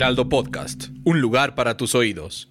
Podcast, un lugar para tus oídos.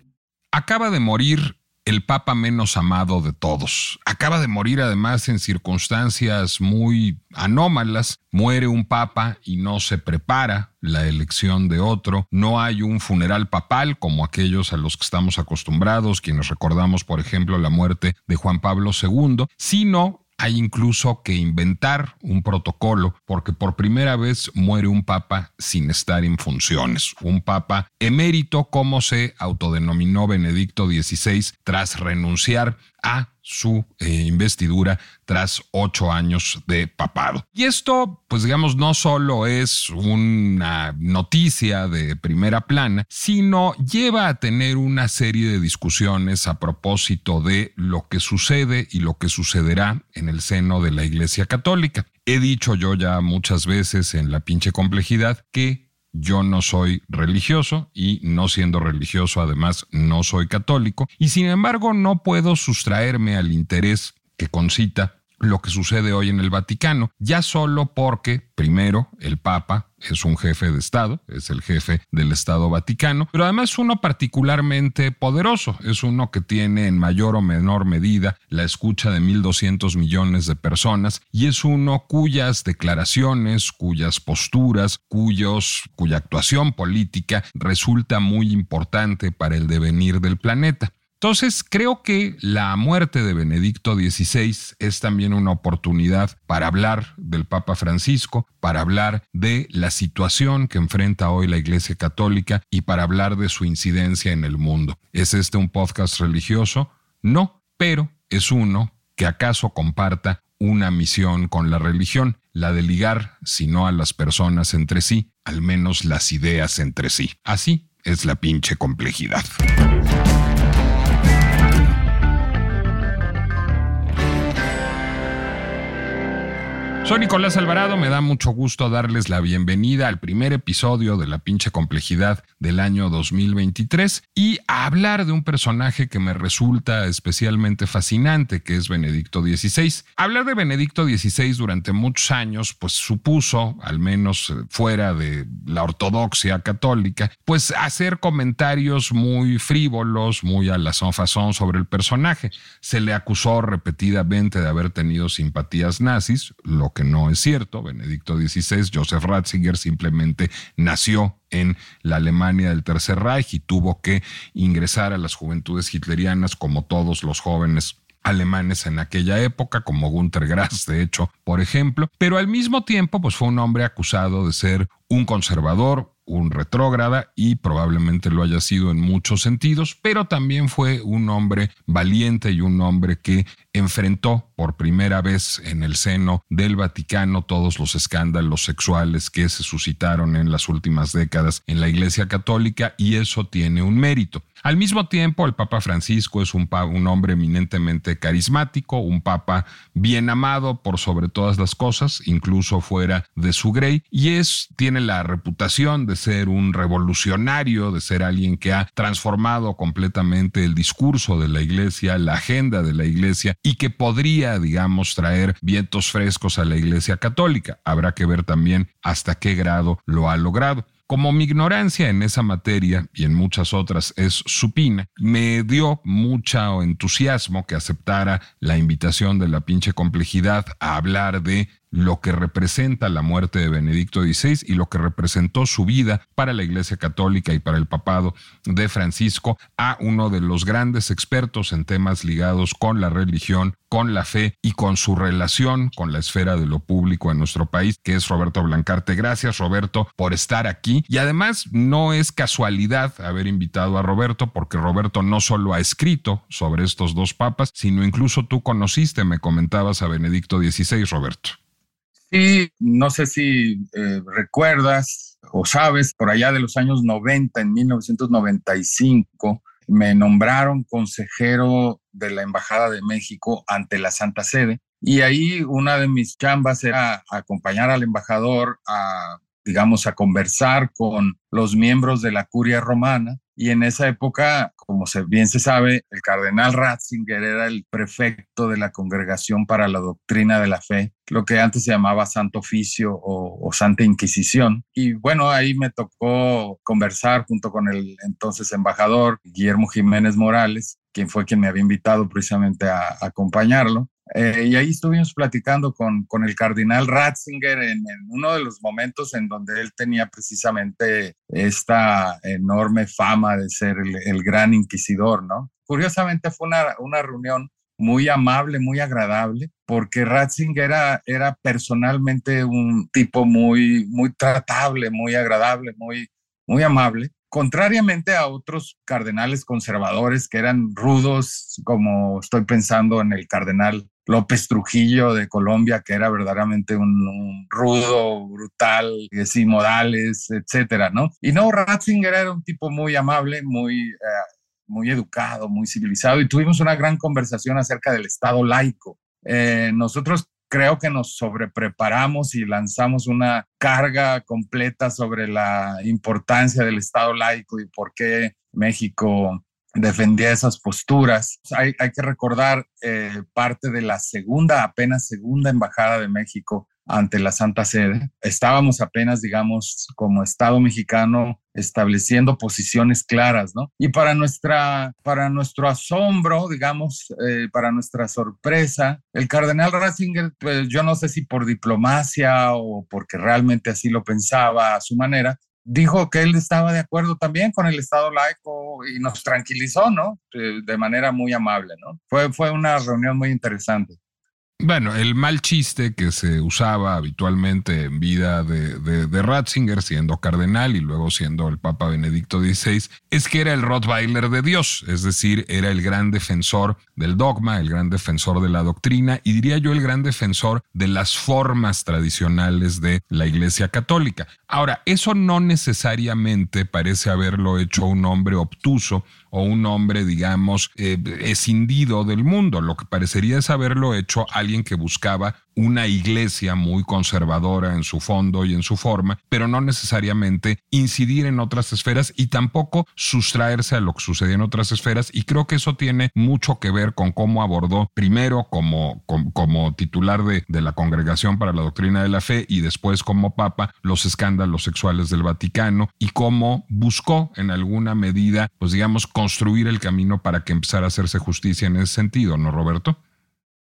Acaba de morir el papa menos amado de todos. Acaba de morir además en circunstancias muy anómalas. Muere un papa y no se prepara la elección de otro. No hay un funeral papal como aquellos a los que estamos acostumbrados, quienes recordamos, por ejemplo, la muerte de Juan Pablo II, sino hay incluso que inventar un protocolo porque por primera vez muere un papa sin estar en funciones. Un papa emérito como se autodenominó Benedicto XVI tras renunciar a su eh, investidura tras ocho años de papado. Y esto, pues digamos, no solo es una noticia de primera plana, sino lleva a tener una serie de discusiones a propósito de lo que sucede y lo que sucederá en el seno de la Iglesia Católica. He dicho yo ya muchas veces en la pinche complejidad que yo no soy religioso y no siendo religioso además no soy católico. Y sin embargo no puedo sustraerme al interés que concita lo que sucede hoy en el Vaticano, ya solo porque, primero, el Papa es un jefe de Estado, es el jefe del Estado Vaticano, pero además uno particularmente poderoso, es uno que tiene en mayor o menor medida la escucha de 1.200 millones de personas y es uno cuyas declaraciones, cuyas posturas, cuyos, cuya actuación política resulta muy importante para el devenir del planeta. Entonces, creo que la muerte de Benedicto XVI es también una oportunidad para hablar del Papa Francisco, para hablar de la situación que enfrenta hoy la Iglesia Católica y para hablar de su incidencia en el mundo. ¿Es este un podcast religioso? No, pero es uno que acaso comparta una misión con la religión, la de ligar, si no a las personas entre sí, al menos las ideas entre sí. Así es la pinche complejidad. Soy Nicolás Alvarado, me da mucho gusto darles la bienvenida al primer episodio de La pinche complejidad del año 2023 y a hablar de un personaje que me resulta especialmente fascinante, que es Benedicto XVI. Hablar de Benedicto XVI durante muchos años, pues supuso, al menos eh, fuera de la ortodoxia católica, pues hacer comentarios muy frívolos, muy a la son sobre el personaje. Se le acusó repetidamente de haber tenido simpatías nazis, lo que no es cierto. Benedicto XVI, Joseph Ratzinger, simplemente nació en la Alemania del Tercer Reich y tuvo que ingresar a las juventudes hitlerianas como todos los jóvenes alemanes en aquella época, como Günter Grass, de hecho, por ejemplo, pero al mismo tiempo, pues fue un hombre acusado de ser un conservador, un retrógrada y probablemente lo haya sido en muchos sentidos, pero también fue un hombre valiente y un hombre que enfrentó por primera vez en el seno del Vaticano todos los escándalos sexuales que se suscitaron en las últimas décadas en la Iglesia Católica y eso tiene un mérito. Al mismo tiempo, el Papa Francisco es un, un, hombre eminentemente carismático, un papa bien amado por sobre todas las cosas, incluso fuera de su grey, y es, tiene la reputación de ser un revolucionario, de ser alguien que ha transformado completamente el discurso de la iglesia, la agenda de la iglesia, y que podría, digamos, traer vientos frescos a la iglesia católica. Habrá que ver también hasta qué grado lo ha logrado. Como mi ignorancia en esa materia y en muchas otras es supina, me dio mucho entusiasmo que aceptara la invitación de la pinche complejidad a hablar de lo que representa la muerte de Benedicto XVI y lo que representó su vida para la Iglesia Católica y para el papado de Francisco a uno de los grandes expertos en temas ligados con la religión, con la fe y con su relación con la esfera de lo público en nuestro país, que es Roberto Blancarte. Gracias Roberto por estar aquí y además no es casualidad haber invitado a Roberto porque Roberto no solo ha escrito sobre estos dos papas, sino incluso tú conociste, me comentabas a Benedicto XVI, Roberto. Sí, no sé si eh, recuerdas o sabes, por allá de los años 90, en 1995, me nombraron consejero de la Embajada de México ante la Santa Sede. Y ahí una de mis chambas era acompañar al embajador a, digamos, a conversar con los miembros de la curia romana y en esa época, como bien se sabe, el cardenal Ratzinger era el prefecto de la Congregación para la Doctrina de la Fe, lo que antes se llamaba Santo Oficio o Santa Inquisición. Y bueno, ahí me tocó conversar junto con el entonces embajador Guillermo Jiménez Morales, quien fue quien me había invitado precisamente a, acompañarlo. Eh, y ahí estuvimos platicando con, con el cardenal Ratzinger en, uno de los momentos en donde él tenía precisamente esta enorme fama de ser el, gran inquisidor, ¿no? Curiosamente fue una, una, reunión muy amable, muy agradable, porque Ratzinger era, era personalmente un tipo muy, muy tratable, muy agradable, muy, muy amable contrariamente a otros cardenales conservadores que eran rudos, como estoy pensando en el cardenal López Trujillo de Colombia, que era verdaderamente un, rudo, brutal, sin modales, etcétera, ¿no? Y no, Ratzinger era un tipo muy amable, muy, eh, muy educado, muy civilizado, y tuvimos una gran conversación acerca del Estado laico. Eh, nosotros creo que nos sobrepreparamos y lanzamos una carga completa sobre la importancia del Estado laico y por qué México defendía esas posturas. Hay, que recordar eh, parte de la segunda, apenas segunda embajada de México ante la Santa Sede. Estábamos apenas, digamos, como Estado mexicano estableciendo posiciones claras, ¿no? Y para, nuestra, para nuestro asombro, digamos, eh, para nuestra sorpresa, el cardenal Ratzinger, pues yo no sé si por diplomacia o porque realmente así lo pensaba a su manera, dijo que él estaba de acuerdo también con el Estado laico y nos tranquilizó, ¿no? De, de manera muy amable, ¿no? Fue, fue una reunión muy interesante. Bueno, el mal chiste que se usaba habitualmente en vida de, Ratzinger, siendo cardenal y luego siendo el Papa Benedicto XVI, es que era el Rottweiler de Dios, es decir, era el gran defensor del dogma, el gran defensor de la doctrina y diría yo el gran defensor de las formas tradicionales de la Iglesia Católica. Ahora, eso no necesariamente parece haberlo hecho un hombre obtuso o un hombre, digamos, eh, escindido del mundo. Lo que parecería es haberlo hecho alguien que buscaba una iglesia muy conservadora en su fondo y en su forma, pero no necesariamente incidir en otras esferas y tampoco sustraerse a lo que sucedía en otras esferas. Y creo que eso tiene mucho que ver con cómo abordó primero como, como, titular de, de la Congregación para la Doctrina de la Fe y después como Papa los escándalos sexuales del Vaticano y cómo buscó en alguna medida, pues digamos, construir el camino para que empezara a hacerse justicia en ese sentido, ¿no, Roberto?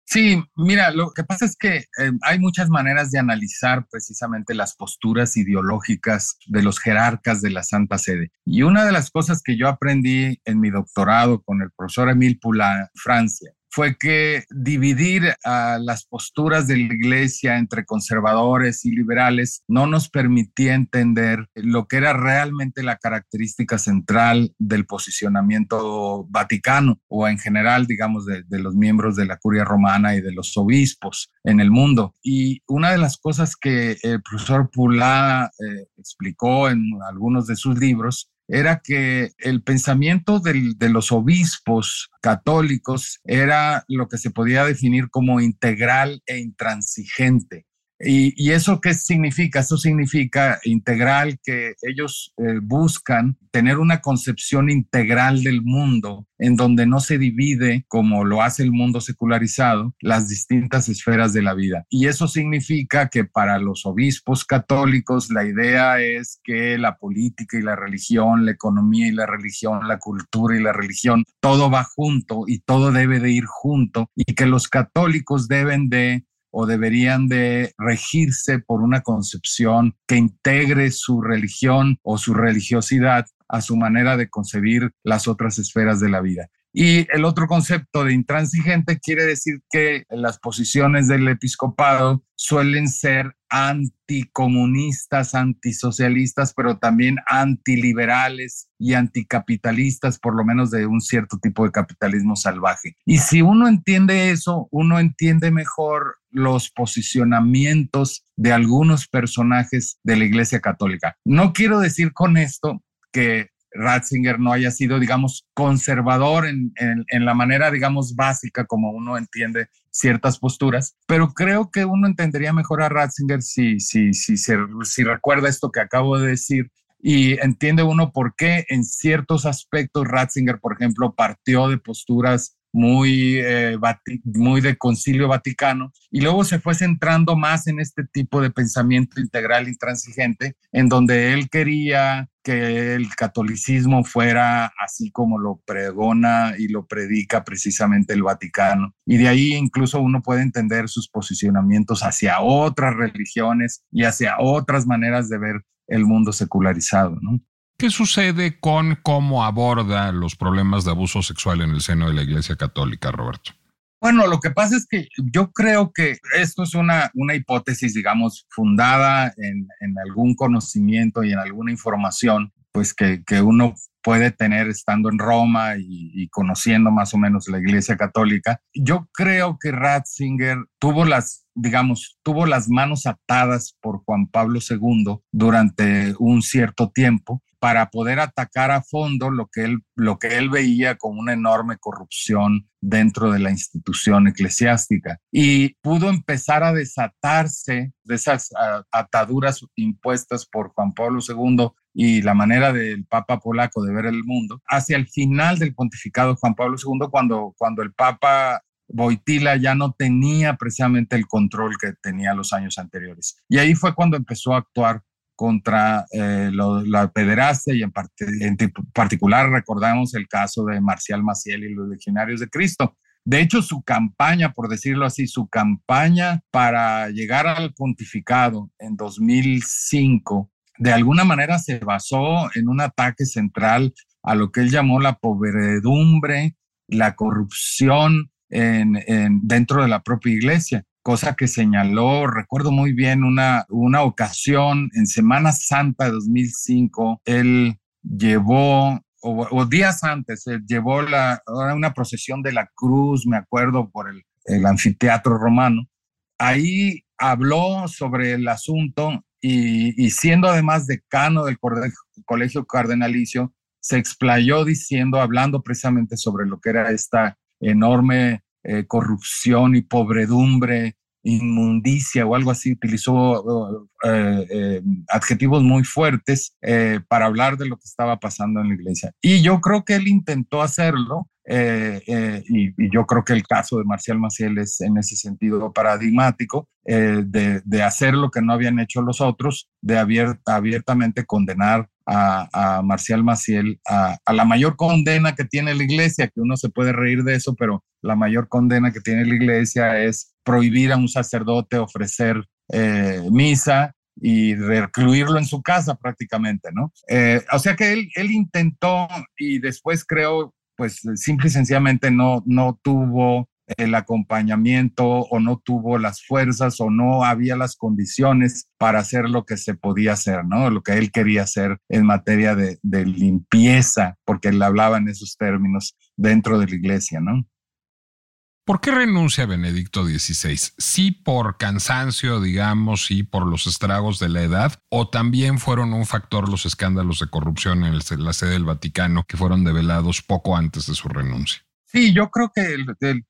Sí, mira, lo que pasa es que eh, hay muchas maneras de analizar precisamente las posturas ideológicas de los jerarcas de la Santa Sede. Y una de las cosas que yo aprendí en mi doctorado con el profesor Emile Poulain, Francia, fue que dividir a las posturas de la iglesia entre conservadores y liberales no nos permitía entender lo que era realmente la característica central del posicionamiento vaticano o en general, digamos, de, los miembros de la curia romana y de los obispos en el mundo. Y una de las cosas que el profesor Pula eh, explicó en algunos de sus libros era que el pensamiento de los obispos católicos era lo que se podía definir como integral e intransigente. ¿Y, eso qué significa? Eso significa integral que ellos eh, buscan tener una concepción integral del mundo en donde no se divide, como lo hace el mundo secularizado, las distintas esferas de la vida. Y eso significa que para los obispos católicos la idea es que la política y la religión, la economía y la religión, la cultura y la religión, todo va junto y todo debe de ir junto y que los católicos deben de o deberían de regirse por una concepción que integre su religión o su religiosidad a su manera de concebir las otras esferas de la vida. Y el otro concepto de intransigente quiere decir que las posiciones del episcopado suelen ser anticomunistas, antisocialistas, pero también antiliberales y anticapitalistas, por lo menos de un cierto tipo de capitalismo salvaje. Y si uno entiende eso, uno entiende mejor los posicionamientos de algunos personajes de la Iglesia Católica. No quiero decir con esto que Ratzinger no haya sido, digamos, conservador en, la manera, digamos, básica como uno entiende ciertas posturas, pero creo que uno entendería mejor a Ratzinger si, si, si, si recuerda esto que acabo de decir y entiende uno por qué en ciertos aspectos Ratzinger, por ejemplo, partió de posturas muy, eh, muy de concilio vaticano, y luego se fue centrando más en este tipo de pensamiento integral intransigente, en donde él quería que el catolicismo fuera así como lo pregona y lo predica precisamente el Vaticano. Y de ahí incluso uno puede entender sus posicionamientos hacia otras religiones y hacia otras maneras de ver el mundo secularizado, ¿no? ¿Qué sucede con cómo aborda los problemas de abuso sexual en el seno de la Iglesia Católica, Roberto? Bueno, lo que pasa es que yo creo que esto es una, una hipótesis, digamos, fundada en, en algún conocimiento y en alguna información, pues que, que uno puede tener estando en Roma y, conociendo más o menos la Iglesia Católica. Yo creo que Ratzinger tuvo las, digamos, tuvo las manos atadas por Juan Pablo II durante un cierto tiempo para poder atacar a fondo lo que él, lo que él veía como una enorme corrupción dentro de la institución eclesiástica. Y pudo empezar a desatarse de esas ataduras impuestas por Juan Pablo II y la manera del Papa polaco de ver el mundo hacia el final del pontificado Juan Pablo II, cuando, cuando el Papa Boitila ya no tenía precisamente el control que tenía los años anteriores. Y ahí fue cuando empezó a actuar contra eh, la pederastia y en, particular recordamos el caso de Marcial Maciel y los legionarios de Cristo. De hecho, su campaña, por decirlo así, su campaña para llegar al pontificado en 2005, de alguna manera se basó en un ataque central a lo que él llamó la pobredumbre, la corrupción en, dentro de la propia iglesia cosa que señaló, recuerdo muy bien una, una ocasión en Semana Santa de 2005, él llevó, o, días antes, él llevó la, una procesión de la cruz, me acuerdo, por el, el anfiteatro romano. Ahí habló sobre el asunto y, siendo además decano del colegio cardenalicio, se explayó diciendo, hablando precisamente sobre lo que era esta enorme eh, corrupción y pobredumbre, inmundicia o algo así, utilizó eh, eh, adjetivos muy fuertes para hablar de lo que estaba pasando en la iglesia. Y yo creo que él intentó hacerlo, y, yo creo que el caso de Marcial Maciel es en ese sentido paradigmático, de, de, hacer lo que no habían hecho los otros, de abiertamente condenar a, Marcial Maciel a, la mayor condena que tiene la iglesia, que uno se puede reír de eso, pero la mayor condena que tiene la iglesia es prohibir a un sacerdote ofrecer eh, misa y recluirlo en su casa prácticamente, ¿no? Eh, o sea que él, él intentó y después creo, pues simple y sencillamente no, no tuvo el acompañamiento o no tuvo las fuerzas o no había las condiciones para hacer lo que se podía hacer, ¿no? Lo que él quería hacer en materia de, limpieza, porque él hablaba en esos términos dentro de la iglesia, ¿no? ¿Por qué renuncia Benedicto XVI? ¿Sí por cansancio, digamos, sí por los estragos de la edad? ¿O también fueron un factor los escándalos de corrupción en la sede del Vaticano que fueron develados poco antes de su renuncia? Sí, yo creo que,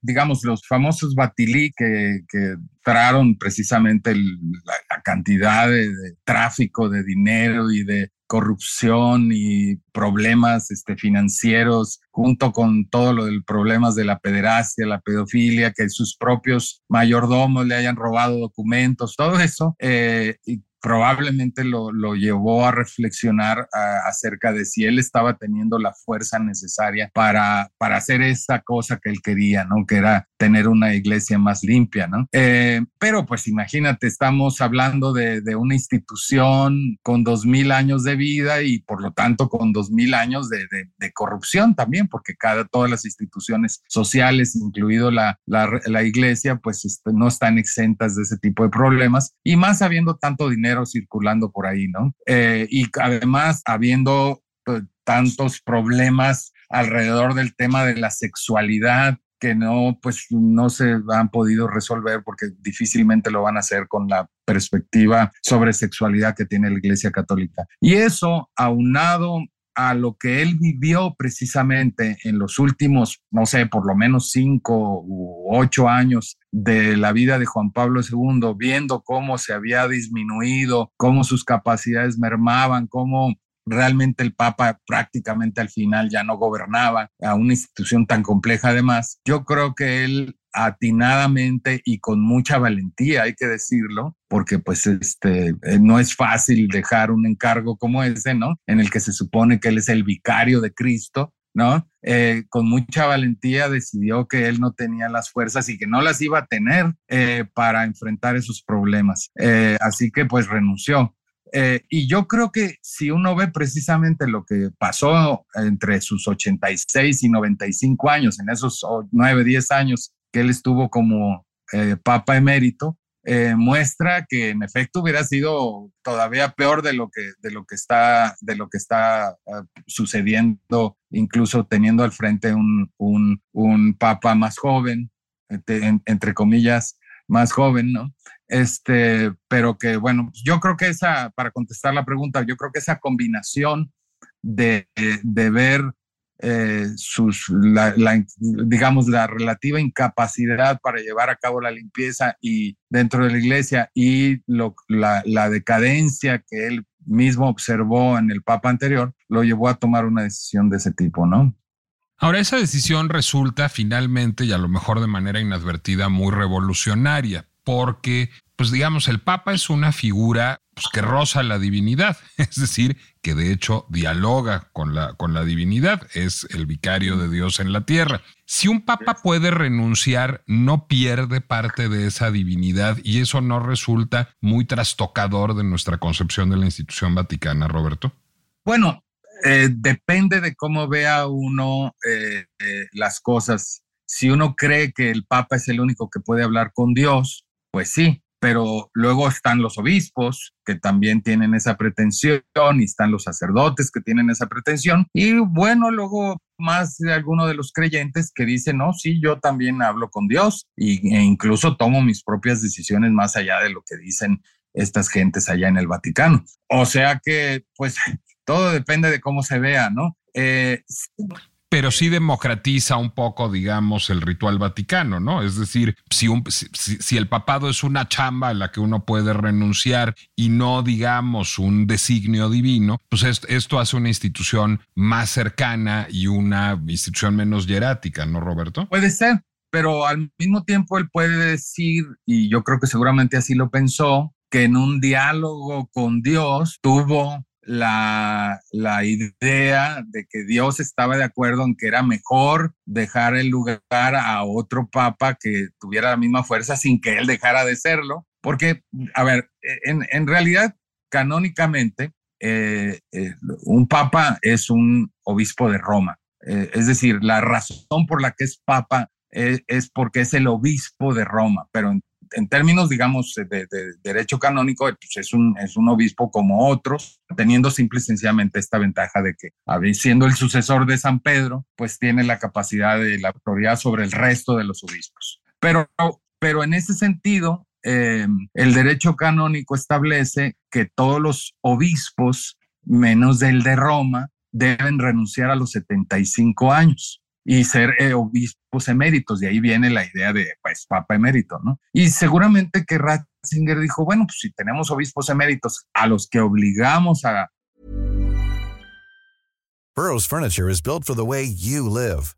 digamos, los famosos Batilí que, que traron precisamente la, cantidad de, tráfico de dinero y de corrupción y problemas este, financieros, junto con todo lo del problemas de la pederastia, la pedofilia, que sus propios mayordomos le hayan robado documentos, todo eso, eh, probablemente lo, lo, llevó a reflexionar acerca de si él estaba teniendo la fuerza necesaria para, para hacer esta cosa que él quería, ¿no? Que era tener una iglesia más limpia, ¿no? Eh, pero pues imagínate, estamos hablando de, una institución con dos mil años de vida y por lo tanto con dos mil años de, corrupción también, porque cada, todas las instituciones sociales, incluido la, la, iglesia, pues este, no están exentas de ese tipo de problemas y más habiendo tanto dinero circulando por ahí, ¿no? Eh, y además habiendo pues, tantos problemas alrededor del tema de la sexualidad que no, pues no se han podido resolver porque difícilmente lo van a hacer con la perspectiva sobre sexualidad que tiene la Iglesia Católica. Y eso, aunado a lo que él vivió precisamente en los últimos, no sé, por lo menos cinco u ocho años de la vida de Juan Pablo II, viendo cómo se había disminuido, cómo sus capacidades mermaban, cómo realmente el Papa prácticamente al final ya no gobernaba a una institución tan compleja además. Yo creo que él atinadamente y con mucha valentía, hay que decirlo, porque pues este eh, no es fácil dejar un encargo como ese, ¿no? En el que se supone que él es el vicario de Cristo, ¿no? Eh, con mucha valentía decidió que él no tenía las fuerzas y que no las iba a tener eh, para enfrentar esos problemas. así que pues renunció. Eh, y yo creo que si uno ve precisamente lo que pasó entre sus 86 y 95 años, en esos 9, 10 años que él estuvo como eh, Papa emérito, eh, muestra que en efecto hubiera sido todavía peor de lo que, de lo que está, de lo que está sucediendo, incluso teniendo al frente un, un, un Papa más joven, entre comillas, más joven, ¿no? Este, pero que bueno, yo creo que esa, para contestar la pregunta, yo creo que esa combinación de, de ver eh, sus, la, digamos, la relativa incapacidad para llevar a cabo la limpieza y dentro de la iglesia y lo, la decadencia que él mismo observó en el Papa anterior, lo llevó a tomar una decisión de ese tipo, ¿no? Ahora, esa decisión resulta finalmente y a lo mejor de manera inadvertida muy revolucionaria, porque, pues digamos, el Papa es una figura pues, que roza la divinidad, es decir, que de hecho dialoga con la, con la divinidad, es el vicario de Dios en la tierra. Si un Papa puede renunciar, no pierde parte de esa divinidad y eso no resulta muy trastocador de nuestra concepción de la institución vaticana, Roberto. Bueno, eh, depende de cómo vea uno eh, eh, las cosas. Si uno cree que el Papa es el único que puede hablar con Dios, pues sí, pero luego están los obispos que también tienen esa pretensión y están los sacerdotes que tienen esa pretensión y bueno, luego más de alguno de los creyentes que dicen, no, sí, yo también hablo con Dios y, e incluso tomo mis propias decisiones más allá de lo que dicen estas gentes allá en el Vaticano. O sea que, pues, todo depende de cómo se vea, ¿no? Eh, pero sí democratiza un poco, digamos, el ritual vaticano, ¿no? Es decir, si, si, el papado es una chamba a la que uno puede renunciar y no, digamos, un designio divino, pues esto, hace una institución más cercana y una institución menos hierática, ¿no, Roberto? Puede ser, pero al mismo tiempo él puede decir, y yo creo que seguramente así lo pensó, que en un diálogo con Dios tuvo la, idea de que Dios estaba de acuerdo en que era mejor dejar el lugar a otro papa que tuviera la misma fuerza sin que él dejara de serlo. Porque, a ver, en, realidad, canónicamente, eh, eh, un papa es un obispo de Roma. Eh, es decir, la razón por la que es papa es, porque es el obispo de Roma, pero en términos, digamos, de, derecho canónico, pues es, un, obispo como otros, teniendo simple y sencillamente esta ventaja de que, siendo el sucesor de San Pedro, pues tiene la capacidad de la autoridad sobre el resto de los obispos. Pero, pero en ese sentido, eh, el derecho canónico establece que todos los obispos, menos del de Roma, deben renunciar a los 75 años y ser eh, obispos eméritos. De ahí viene la idea de, pues, papa emérito, ¿no? Y seguramente que Ratzinger dijo, bueno, pues si tenemos obispos eméritos a los que obligamos a... Burroughs Furniture is built for the way you live.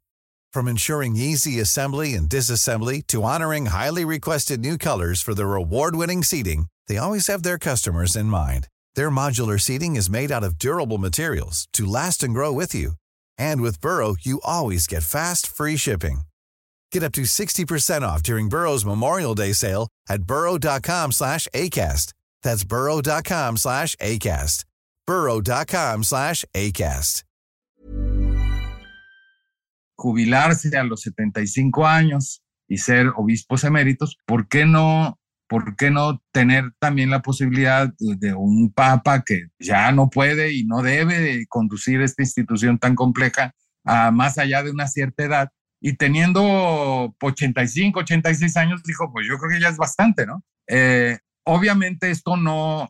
From ensuring easy assembly and disassembly to honoring highly requested new colors for their award-winning seating, they always have their customers in mind. Their modular seating is made out of durable materials to last and grow with you. And with Burrow, you always get fast, free shipping. Get up to 60% off during Burrow's Memorial Day sale at burrow.com slash ACAST. That's burrow.com slash ACAST. burrow.com slash ACAST. Jubilarse a los 75 años y ser obispos eméritos, ¿por qué no ¿por qué no tener también la posibilidad de un papa que ya no puede y no debe conducir esta institución tan compleja a más allá de una cierta edad? Y teniendo 85, 86 años, dijo, pues yo creo que ya es bastante, ¿no? Eh, obviamente esto no,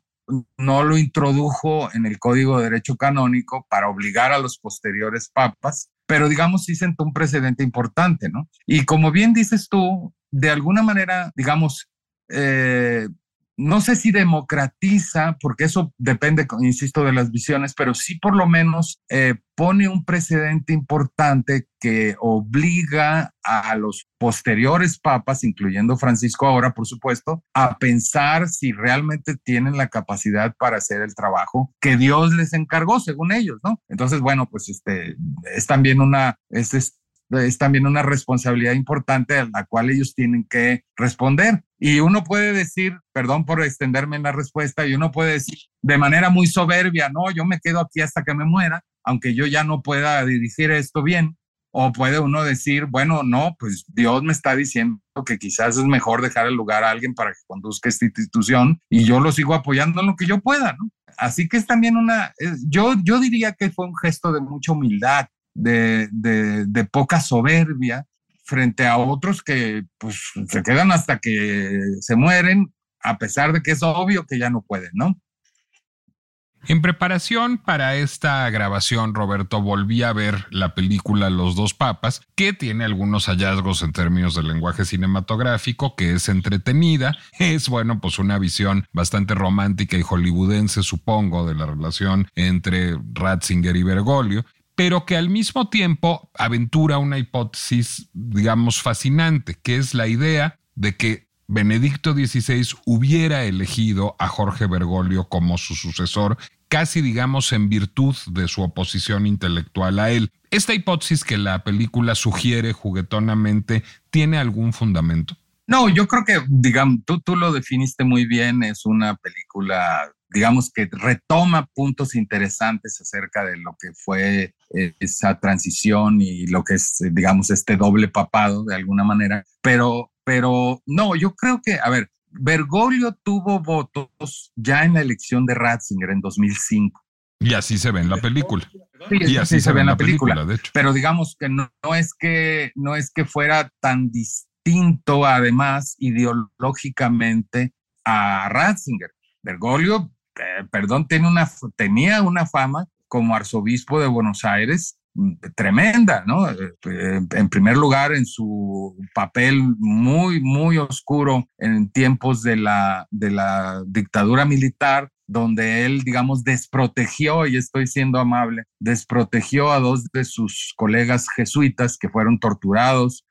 no lo introdujo en el Código de Derecho Canónico para obligar a los posteriores papas, pero digamos sí sentó un precedente importante, ¿no? Y como bien dices tú, de alguna manera, digamos, eh, no sé si democratiza, porque eso depende, insisto, de las visiones, pero sí por lo menos eh, pone un precedente importante que obliga a los posteriores papas, incluyendo Francisco ahora, por supuesto, a pensar si realmente tienen la capacidad para hacer el trabajo que Dios les encargó, según ellos, ¿no? Entonces, bueno, pues este es también una, también una responsabilidad importante a la cual ellos tienen que responder. Y uno puede decir, perdón por extenderme en la respuesta, y uno puede decir de manera muy soberbia, no, yo me quedo aquí hasta que me muera, aunque yo ya no pueda dirigir esto bien. O puede uno decir, bueno, no, pues Dios me está diciendo que quizás es mejor dejar el lugar a alguien para que conduzca esta institución y yo lo sigo apoyando en lo que yo pueda. Así que es también una, yo, yo diría que fue un gesto de mucha humildad de, de, poca soberbia frente a otros que pues se quedan hasta que se mueren, a pesar de que es obvio que ya no pueden, ¿no? En preparación para esta grabación, Roberto, volví a ver la película Los dos papas, que tiene algunos hallazgos en términos del lenguaje cinematográfico, que es entretenida, es, bueno, pues una visión bastante romántica y hollywoodense, supongo, de la relación entre Ratzinger y Bergoglio, pero que al mismo tiempo aventura una hipótesis, digamos, fascinante, que es la idea de que Benedicto XVI hubiera elegido a Jorge Bergoglio como su sucesor, casi digamos en virtud de su oposición intelectual a él. ¿Esta hipótesis que la película sugiere juguetonamente tiene algún fundamento? No, yo creo que, digamos, tú, tú lo definiste muy bien, es una película digamos que retoma puntos interesantes acerca de lo que fue eh, esa transición y lo que es, digamos, este doble papado de alguna manera. Pero, pero no, yo creo que, a ver, Bergoglio tuvo votos ya en la elección de Ratzinger en 2005. Y así se ve en la película. y así, se, ve en la película, de hecho. Pero digamos que no, no, es que no es que fuera tan distinto, además, ideológicamente a Ratzinger. Bergoglio eh, perdón, tiene una, tenía una fama como arzobispo de Buenos Aires mm, tremenda, ¿no? Eh, eh, en primer lugar, en su papel muy, muy oscuro en tiempos de la, de la dictadura militar, donde él, digamos, desprotegió, y estoy siendo amable, desprotegió a dos de sus colegas jesuitas que fueron torturados.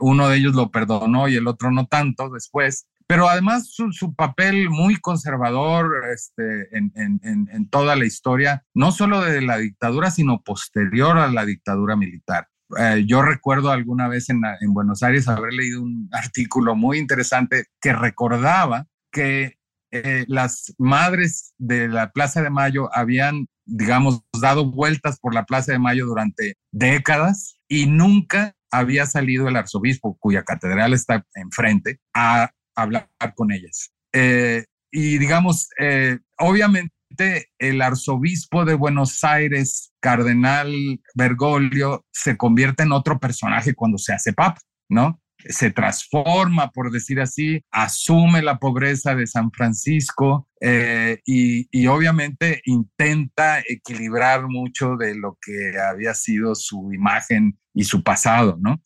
Uno de ellos lo perdonó y el otro no tanto después pero además su, papel muy conservador este, en, toda la historia, no solo de la dictadura, sino posterior a la dictadura militar. Eh, yo recuerdo alguna vez en, Buenos Aires haber leído un artículo muy interesante que recordaba que eh, las madres de la Plaza de Mayo habían, digamos, dado vueltas por la Plaza de Mayo durante décadas y nunca había salido el arzobispo, cuya catedral está enfrente, a hablar con ellas. Eh, y digamos, eh, obviamente el arzobispo de Buenos Aires, cardenal Bergoglio, se convierte en otro personaje cuando se hace papa, ¿no? Se transforma, por decir así, asume la pobreza de San Francisco eh, y, y, obviamente intenta equilibrar mucho de lo que había sido su imagen y su pasado, ¿no?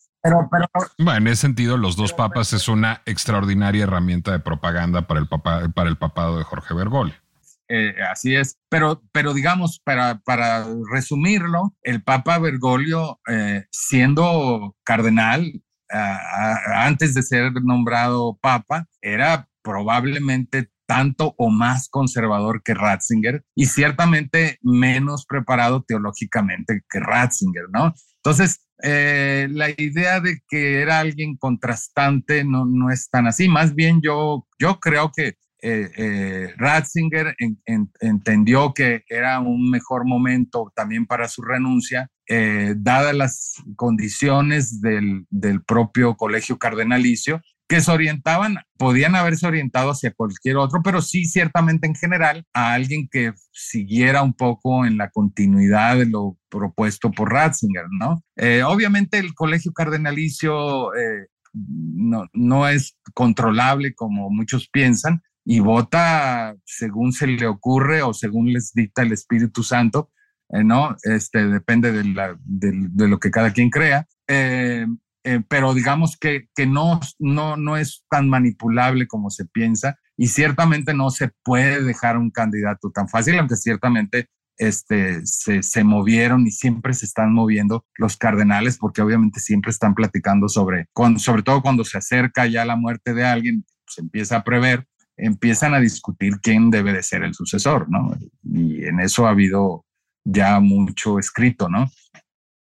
bueno, en ese sentido, los dos papas es una extraordinaria herramienta de propaganda para el, para el papado de Jorge Bergoglio. Eh, así es, pero, pero digamos, para, para resumirlo, el Papa Bergoglio, eh, siendo cardenal, antes de ser nombrado Papa, era probablemente tanto o más conservador que Ratzinger y ciertamente menos preparado teológicamente que Ratzinger, ¿no? Entonces, eh, la idea de que era alguien contrastante no, no es tan así, más bien yo, yo creo que eh, eh, Ratzinger entendió que era un mejor momento también para su renuncia, dadas las condiciones del, del, propio colegio cardenalicio, que se orientaban, podían haberse orientado hacia cualquier otro, pero sí ciertamente en general a alguien que siguiera un poco en la continuidad de lo propuesto por Ratzinger, ¿no? Eh, obviamente el colegio cardenalicio eh, no, no es controlable como muchos piensan y vota según se le ocurre o según les dicta el Espíritu Santo, eh, ¿no? Este, depende de, la, de, lo que cada quien crea. Eh, pero digamos que, no, no, no es tan manipulable como se piensa y ciertamente no se puede dejar un candidato tan fácil, aunque ciertamente este, se, se, movieron y siempre se están moviendo los cardenales porque obviamente siempre están platicando sobre, sobre todo cuando se acerca ya la muerte de alguien, se empieza a prever, empiezan a discutir quién debe de ser el sucesor, ¿no? Y en eso ha habido ya mucho escrito, ¿no?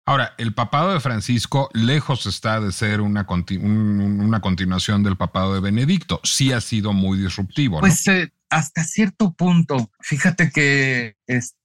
Ahora, el papado de Francisco, lejos está de ser una, una continuación del papado de Benedicto. Sí ha sido muy disruptivo. ¿no? Pues eh, hasta cierto punto. Fíjate que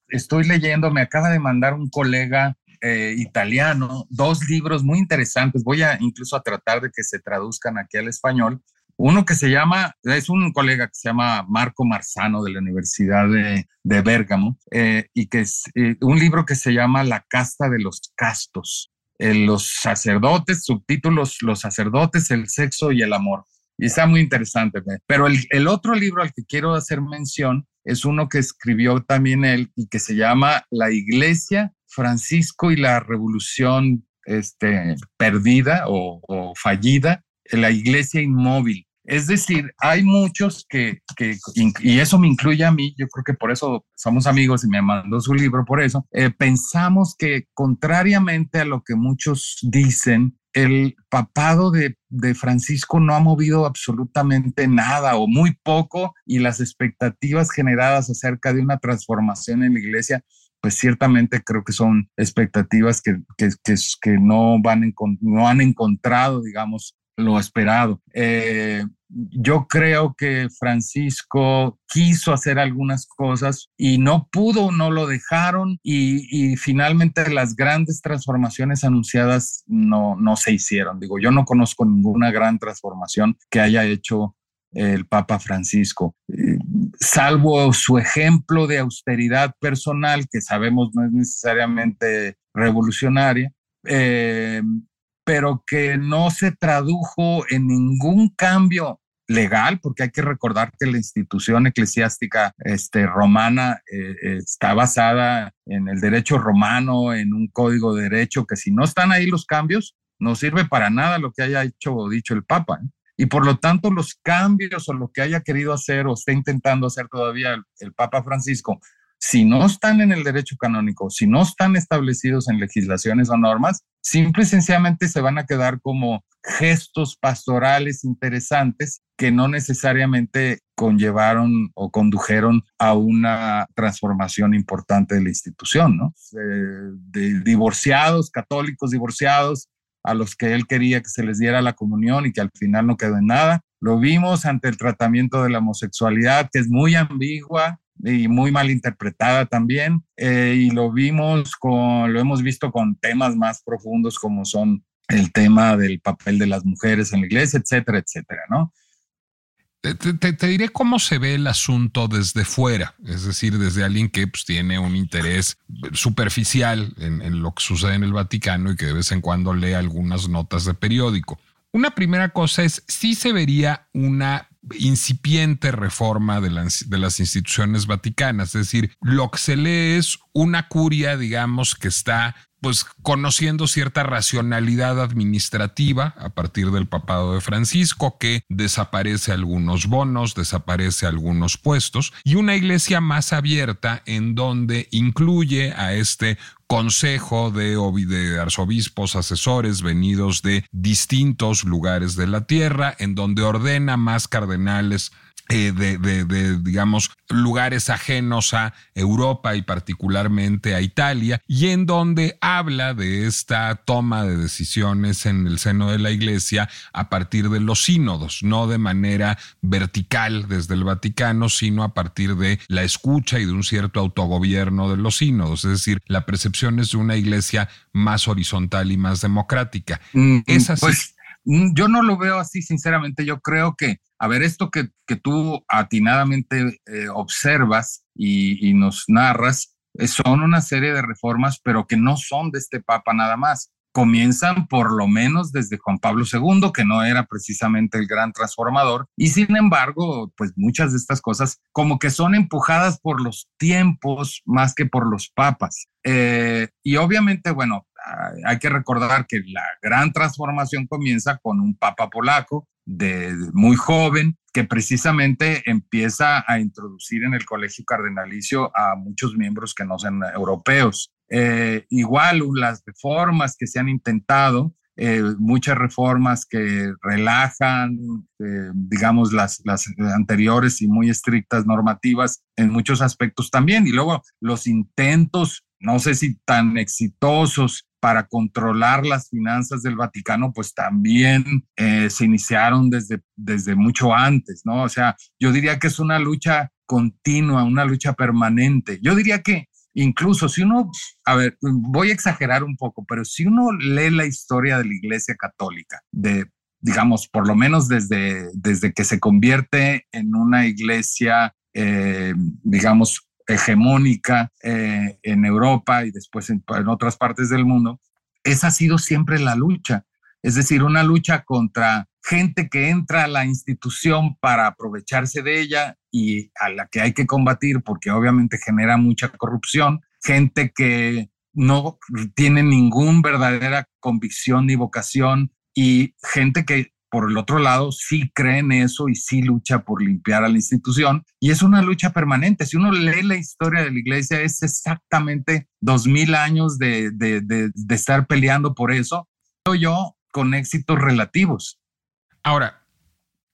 estoy leyendo, me acaba de mandar un colega eh, italiano dos libros muy interesantes. Voy a incluso a tratar de que se traduzcan aquí al español. Uno que se llama, es un colega que se llama Marco Marzano de la Universidad de, de Bérgamo, eh, y que es eh, un libro que se llama La casta de los castos. Eh, los sacerdotes, subtítulos, los sacerdotes, el sexo y el amor. Y está muy interesante. Pero el, otro libro al que quiero hacer mención es uno que escribió también él y que se llama La Iglesia, Francisco y la Revolución este, Perdida o Fallida, la Iglesia Inmóvil. Es decir, hay muchos que, que, y eso me incluye a mí, yo creo que por eso somos amigos y me mandó su libro por eso, eh, pensamos que contrariamente a lo que muchos dicen, el papado de, de, Francisco no ha movido absolutamente nada o muy poco y las expectativas generadas acerca de una transformación en la iglesia, pues ciertamente creo que son expectativas que, que, que, que no, van no han encontrado, digamos, lo esperado. Eh, yo creo que Francisco quiso hacer algunas cosas y no pudo, no lo dejaron y, finalmente las grandes transformaciones anunciadas no, no se hicieron. Digo, yo no conozco ninguna gran transformación que haya hecho el Papa Francisco, eh, salvo su ejemplo de austeridad personal, que sabemos no es necesariamente revolucionaria, eh, pero que no se tradujo en ningún cambio legal, porque hay que recordar que la institución eclesiástica este, romana eh, está basada en el derecho romano, en un código de derecho, que si no están ahí los cambios, no sirve para nada lo que haya hecho o dicho el Papa. ¿eh? Y por lo tanto, los cambios o lo que haya querido hacer o está intentando hacer todavía el Papa Francisco si no están en el derecho canónico, si no están establecidos en legislaciones o normas, simple y sencillamente se van a quedar como gestos pastorales interesantes que no necesariamente conllevaron o condujeron a una transformación importante de la institución, ¿no? Eh, de divorciados, católicos divorciados, a los que él quería que se les diera la comunión y que al final no quedó en nada. Lo vimos ante el tratamiento de la homosexualidad, que es muy ambigua, y muy mal interpretada también. Eh, y lo vimos con, lo hemos visto con temas más profundos como son el tema del papel de las mujeres en la iglesia, etcétera, etcétera, ¿no? Te, diré cómo se ve el asunto desde fuera, es decir, desde alguien que pues, tiene un interés superficial en, lo que sucede en el Vaticano y que de vez en cuando lee algunas notas de periódico. Una primera cosa es, si se vería una incipiente reforma de las, de las instituciones vaticanas. Es decir, lo que se lee es una curia, digamos, que está pues conociendo cierta racionalidad administrativa a partir del papado de Francisco, que desaparece algunos bonos, desaparece algunos puestos, y una iglesia más abierta en donde incluye a este consejo de, de, arzobispos asesores venidos de distintos lugares de la tierra, en donde ordena más cardenales eh, de, digamos, lugares ajenos a Europa y particularmente a Italia, y en donde habla de esta toma de decisiones en el seno de la Iglesia a partir de los sínodos, no de manera vertical desde el Vaticano, sino a partir de la escucha y de un cierto autogobierno de los sínodos, es decir, la percepción es de una Iglesia más horizontal y más democrática. Mm, es así. Pues, mm, yo no lo veo así, sinceramente, yo creo que a ver, esto que, tú atinadamente eh, observas y, nos narras eh, son una serie de reformas, pero que no son de este Papa nada más. Comienzan por lo menos desde Juan Pablo II, que no era precisamente el gran transformador, y sin embargo, pues muchas de estas cosas como que son empujadas por los tiempos más que por los papas. Eh, y obviamente, bueno, hay que recordar que la gran transformación comienza con un papa polaco de, muy joven que precisamente empieza a introducir en el colegio cardenalicio a muchos miembros que no sean europeos. Eh, igual las reformas que se han intentado, eh, muchas reformas que relajan, eh, digamos, las, las anteriores y muy estrictas normativas en muchos aspectos también. Y luego los intentos, no sé si tan exitosos, para controlar las finanzas del Vaticano, pues también eh, se iniciaron desde, desde mucho antes, ¿no? O sea, yo diría que es una lucha continua, una lucha permanente. Yo diría que incluso si uno, a ver, voy a exagerar un poco, pero si uno lee la historia de la Iglesia Católica, de, digamos, por lo menos desde, desde que se convierte en una iglesia, eh, digamos, hegemónica eh, en Europa y después en, otras partes del mundo, esa ha sido siempre la lucha. Es decir, una lucha contra gente que entra a la institución para aprovecharse de ella y a la que hay que combatir porque obviamente genera mucha corrupción, gente que no tiene ninguna verdadera convicción ni vocación y gente que por el otro lado, sí cree en eso y sí lucha por limpiar a la institución. Y es una lucha permanente. Si uno lee la historia de la iglesia, es exactamente dos mil años de, estar peleando por eso. Yo con éxitos relativos. Ahora,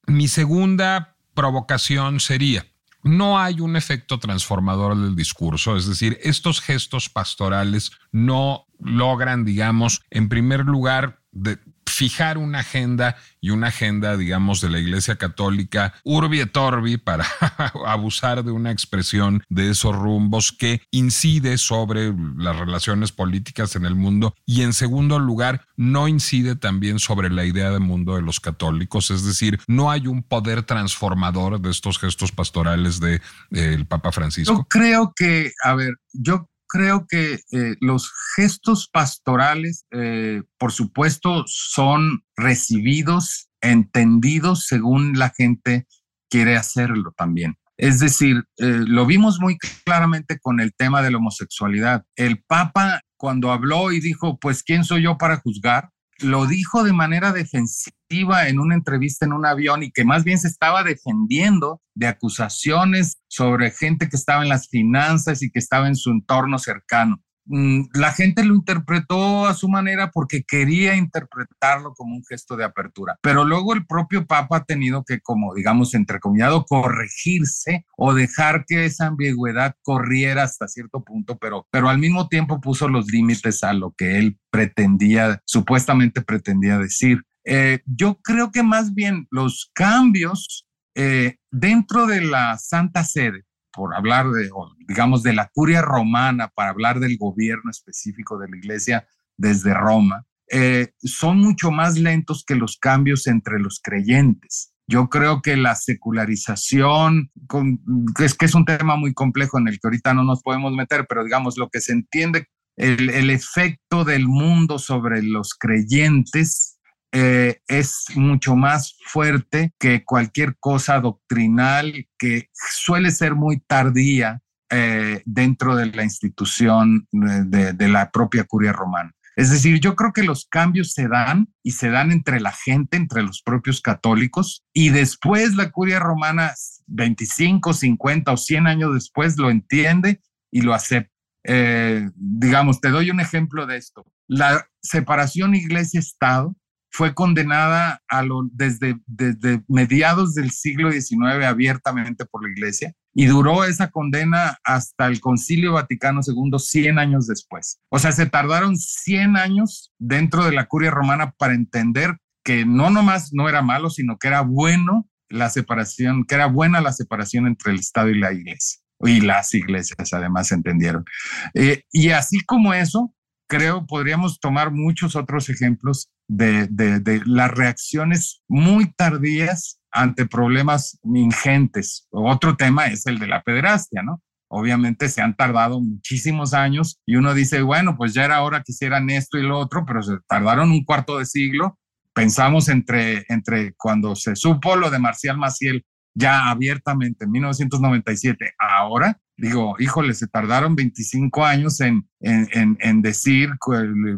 mi segunda provocación sería, no hay un efecto transformador del discurso, es decir, estos gestos pastorales no logran, digamos, en primer lugar, de, fijar una agenda y una agenda, digamos, de la Iglesia Católica urbi et orbi para abusar de una expresión de esos rumbos que incide sobre las relaciones políticas en el mundo y en segundo lugar no incide también sobre la idea de mundo de los católicos, es decir, no hay un poder transformador de estos gestos pastorales del de, Papa Francisco. Yo creo que, a ver, yo creo que eh, los gestos pastorales, eh, por supuesto, son recibidos, entendidos según la gente quiere hacerlo también. Es decir, eh, lo vimos muy claramente con el tema de la homosexualidad. El Papa, cuando habló y dijo, pues, ¿quién soy yo para juzgar? Lo dijo de manera defensiva en una entrevista en un avión y que más bien se estaba defendiendo de acusaciones sobre gente que estaba en las finanzas y que estaba en su entorno cercano. Mm, la gente lo interpretó a su manera porque quería interpretarlo como un gesto de apertura, pero luego el propio Papa ha tenido que, como digamos, entrecomillado, corregirse o dejar que esa ambigüedad corriera hasta cierto punto, pero, pero al mismo tiempo puso los límites a lo que él pretendía, supuestamente pretendía decir. Eh, yo creo que más bien los cambios eh, dentro de la Santa Sede, por hablar de, digamos, de la curia romana, para hablar del gobierno específico de la iglesia desde Roma, eh, son mucho más lentos que los cambios entre los creyentes. Yo creo que la secularización, es que es un tema muy complejo en el que ahorita no nos podemos meter, pero digamos, lo que se entiende, el, el efecto del mundo sobre los creyentes eh, es mucho más fuerte que cualquier cosa doctrinal que suele ser muy tardía eh, dentro de la institución de, la propia curia romana. Es decir, yo creo que los cambios se dan y se dan entre la gente, entre los propios católicos, y después la curia romana, 25, 50 o 100 años después, lo entiende y lo acepta. Eh, digamos, te doy un ejemplo de esto. La separación iglesia-estado fue condenada desde mediados del siglo XIX abiertamente por la iglesia y duró esa condena hasta el Concilio Vaticano II 100 años después. O sea, se tardaron 100 años dentro de la curia romana para entender que no nomás no era malo, sino que era bueno la separación, que era buena la separación entre el Estado y la iglesia. Y las iglesias además entendieron. Eh, y así como eso, creo podríamos tomar muchos otros ejemplos de, las reacciones muy tardías ante problemas ingentes. Otro tema es el de la pederastia, ¿no? Obviamente se han tardado muchísimos años y uno dice, bueno, pues ya era hora que hicieran esto y lo otro, pero se tardaron un cuarto de siglo. Pensamos entre, entre cuando se supo lo de Marcial Maciel ya abiertamente en 1997, ahora digo, híjole, se tardaron 25 años en, en, en, decir,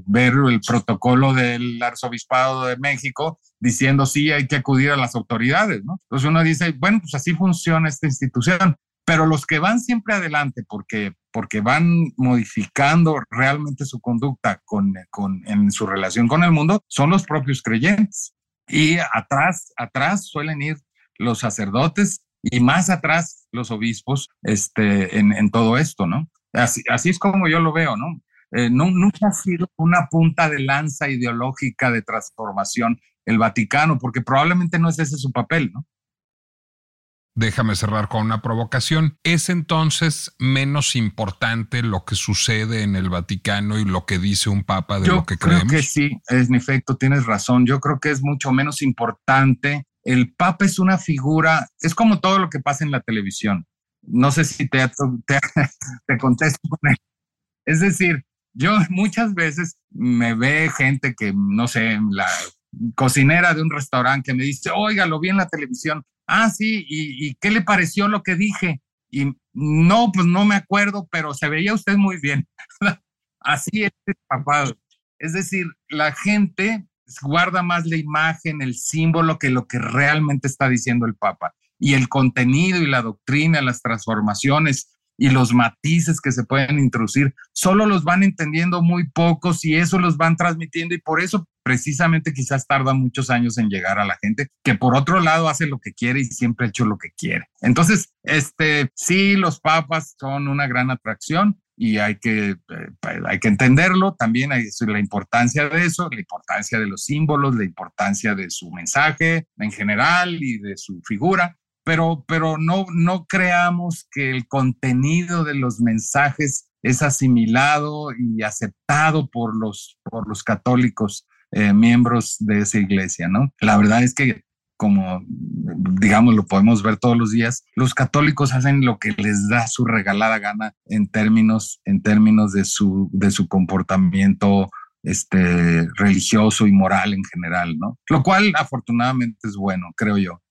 ver el protocolo del arzobispado de México diciendo sí, hay que acudir a las autoridades, ¿no? Entonces uno dice, bueno, pues así funciona esta institución, pero los que van siempre adelante porque, porque van modificando realmente su conducta con, con, en su relación con el mundo son los propios creyentes. Y atrás, atrás suelen ir los sacerdotes y más atrás los obispos este, en, en todo esto, ¿no? Así, así, es como yo lo veo, ¿no? Eh, no, nunca ha sido una punta de lanza ideológica de transformación el Vaticano, porque probablemente no es ese su papel, ¿no? Déjame cerrar con una provocación. ¿Es entonces menos importante lo que sucede en el Vaticano y lo que dice un papa de lo que creemos? Yo creo que sí, en efecto, tienes razón. Yo creo que es mucho menos importante el Papa es una figura, es como todo lo que pasa en la televisión. No sé si te, te, te contesto con él. Es decir, yo muchas veces me ve gente que, no sé, la cocinera de un restaurante que me dice, oiga, lo vi en la televisión. Ah, sí, ¿y, y qué le pareció lo que dije? Y no, pues no me acuerdo, pero se veía usted muy bien. Así es, papá. Es decir, la gente guarda más la imagen, el símbolo que lo que realmente está diciendo el Papa. Y el contenido y la doctrina, las transformaciones y los matices que se pueden introducir, solo los van entendiendo muy pocos y eso los van transmitiendo y por eso precisamente quizás tarda muchos años en llegar a la gente, que por otro lado hace lo que quiere y siempre ha hecho lo que quiere. Entonces, este, sí, los papas son una gran atracción, y hay que, eh, hay que entenderlo. También hay la importancia de eso, la importancia de los símbolos, la importancia de su mensaje en general y de su figura, pero, pero no, no creamos que el contenido de los mensajes es asimilado y aceptado por los, por los católicos eh, miembros de esa iglesia, ¿no? La verdad es que como digamos lo podemos ver todos los días, los católicos hacen lo que les da su regalada gana en términos, en términos de, su, de su comportamiento este, religioso y moral en general, ¿no? Lo cual afortunadamente es bueno, creo yo.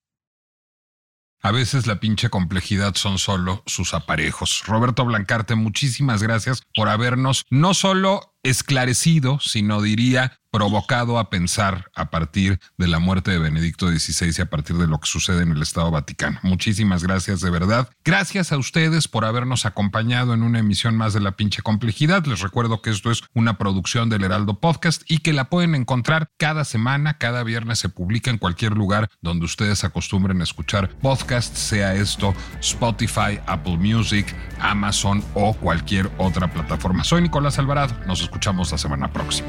A veces la pinche complejidad son solo sus aparejos. Roberto Blancarte, muchísimas gracias por habernos no solo esclarecido, sino diría provocado a pensar a partir de la muerte de Benedicto XVI y a partir de lo que sucede en el Estado Vaticano. Muchísimas gracias de verdad. Gracias a ustedes por habernos acompañado en una emisión más de La pinche complejidad. Les recuerdo que esto es una producción del Heraldo Podcast y que la pueden encontrar cada semana, cada viernes se publica en cualquier lugar donde ustedes acostumbren a escuchar podcasts, sea esto Spotify, Apple Music, Amazon o cualquier otra plataforma. Soy Nicolás Alvarado. Nos escuchamos la semana próxima.